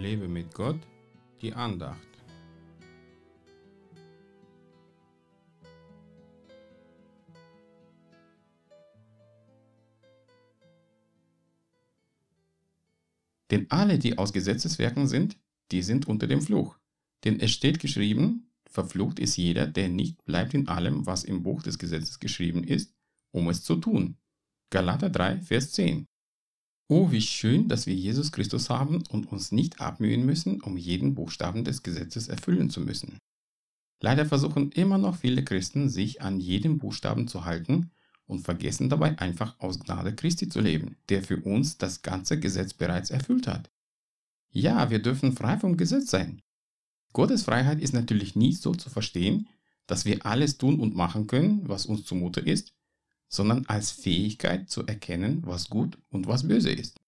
Lebe mit Gott, die Andacht. Denn alle, die aus Gesetzeswerken sind, die sind unter dem Fluch. Denn es steht geschrieben, verflucht ist jeder, der nicht bleibt in allem, was im Buch des Gesetzes geschrieben ist, um es zu tun. Galater 3, Vers 10. Oh, wie schön, dass wir Jesus Christus haben und uns nicht abmühen müssen, um jeden Buchstaben des Gesetzes erfüllen zu müssen. Leider versuchen immer noch viele Christen, sich an jedem Buchstaben zu halten und vergessen dabei einfach aus Gnade Christi zu leben, der für uns das ganze Gesetz bereits erfüllt hat. Ja, wir dürfen frei vom Gesetz sein. Gottes Freiheit ist natürlich nie so zu verstehen, dass wir alles tun und machen können, was uns zumute ist, sondern als Fähigkeit zu erkennen, was gut und was böse ist.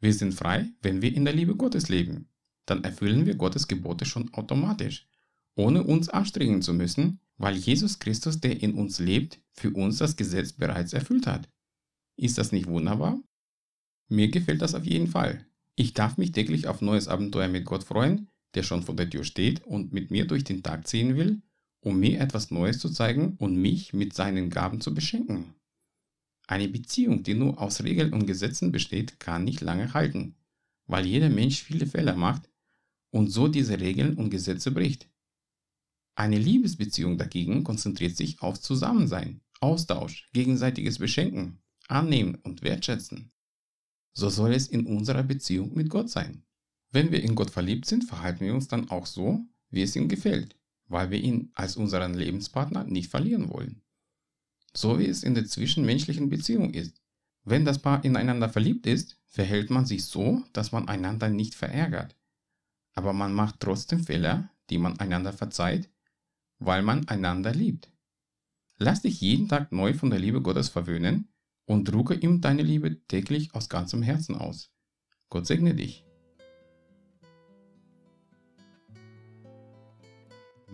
Wir sind frei, wenn wir in der Liebe Gottes leben. Dann erfüllen wir Gottes Gebote schon automatisch, ohne uns anstrengen zu müssen, weil Jesus Christus, der in uns lebt, für uns das Gesetz bereits erfüllt hat. Ist das nicht wunderbar? Mir gefällt das auf jeden Fall. Ich darf mich täglich auf neues Abenteuer mit Gott freuen, der schon vor der Tür steht und mit mir durch den Tag ziehen will um mir etwas Neues zu zeigen und mich mit seinen Gaben zu beschenken. Eine Beziehung, die nur aus Regeln und Gesetzen besteht, kann nicht lange halten, weil jeder Mensch viele Fehler macht und so diese Regeln und Gesetze bricht. Eine Liebesbeziehung dagegen konzentriert sich auf Zusammensein, Austausch, gegenseitiges Beschenken, Annehmen und Wertschätzen. So soll es in unserer Beziehung mit Gott sein. Wenn wir in Gott verliebt sind, verhalten wir uns dann auch so, wie es ihm gefällt weil wir ihn als unseren Lebenspartner nicht verlieren wollen. So wie es in der zwischenmenschlichen Beziehung ist. Wenn das Paar ineinander verliebt ist, verhält man sich so, dass man einander nicht verärgert. Aber man macht trotzdem Fehler, die man einander verzeiht, weil man einander liebt. Lass dich jeden Tag neu von der Liebe Gottes verwöhnen und drucke ihm deine Liebe täglich aus ganzem Herzen aus. Gott segne dich.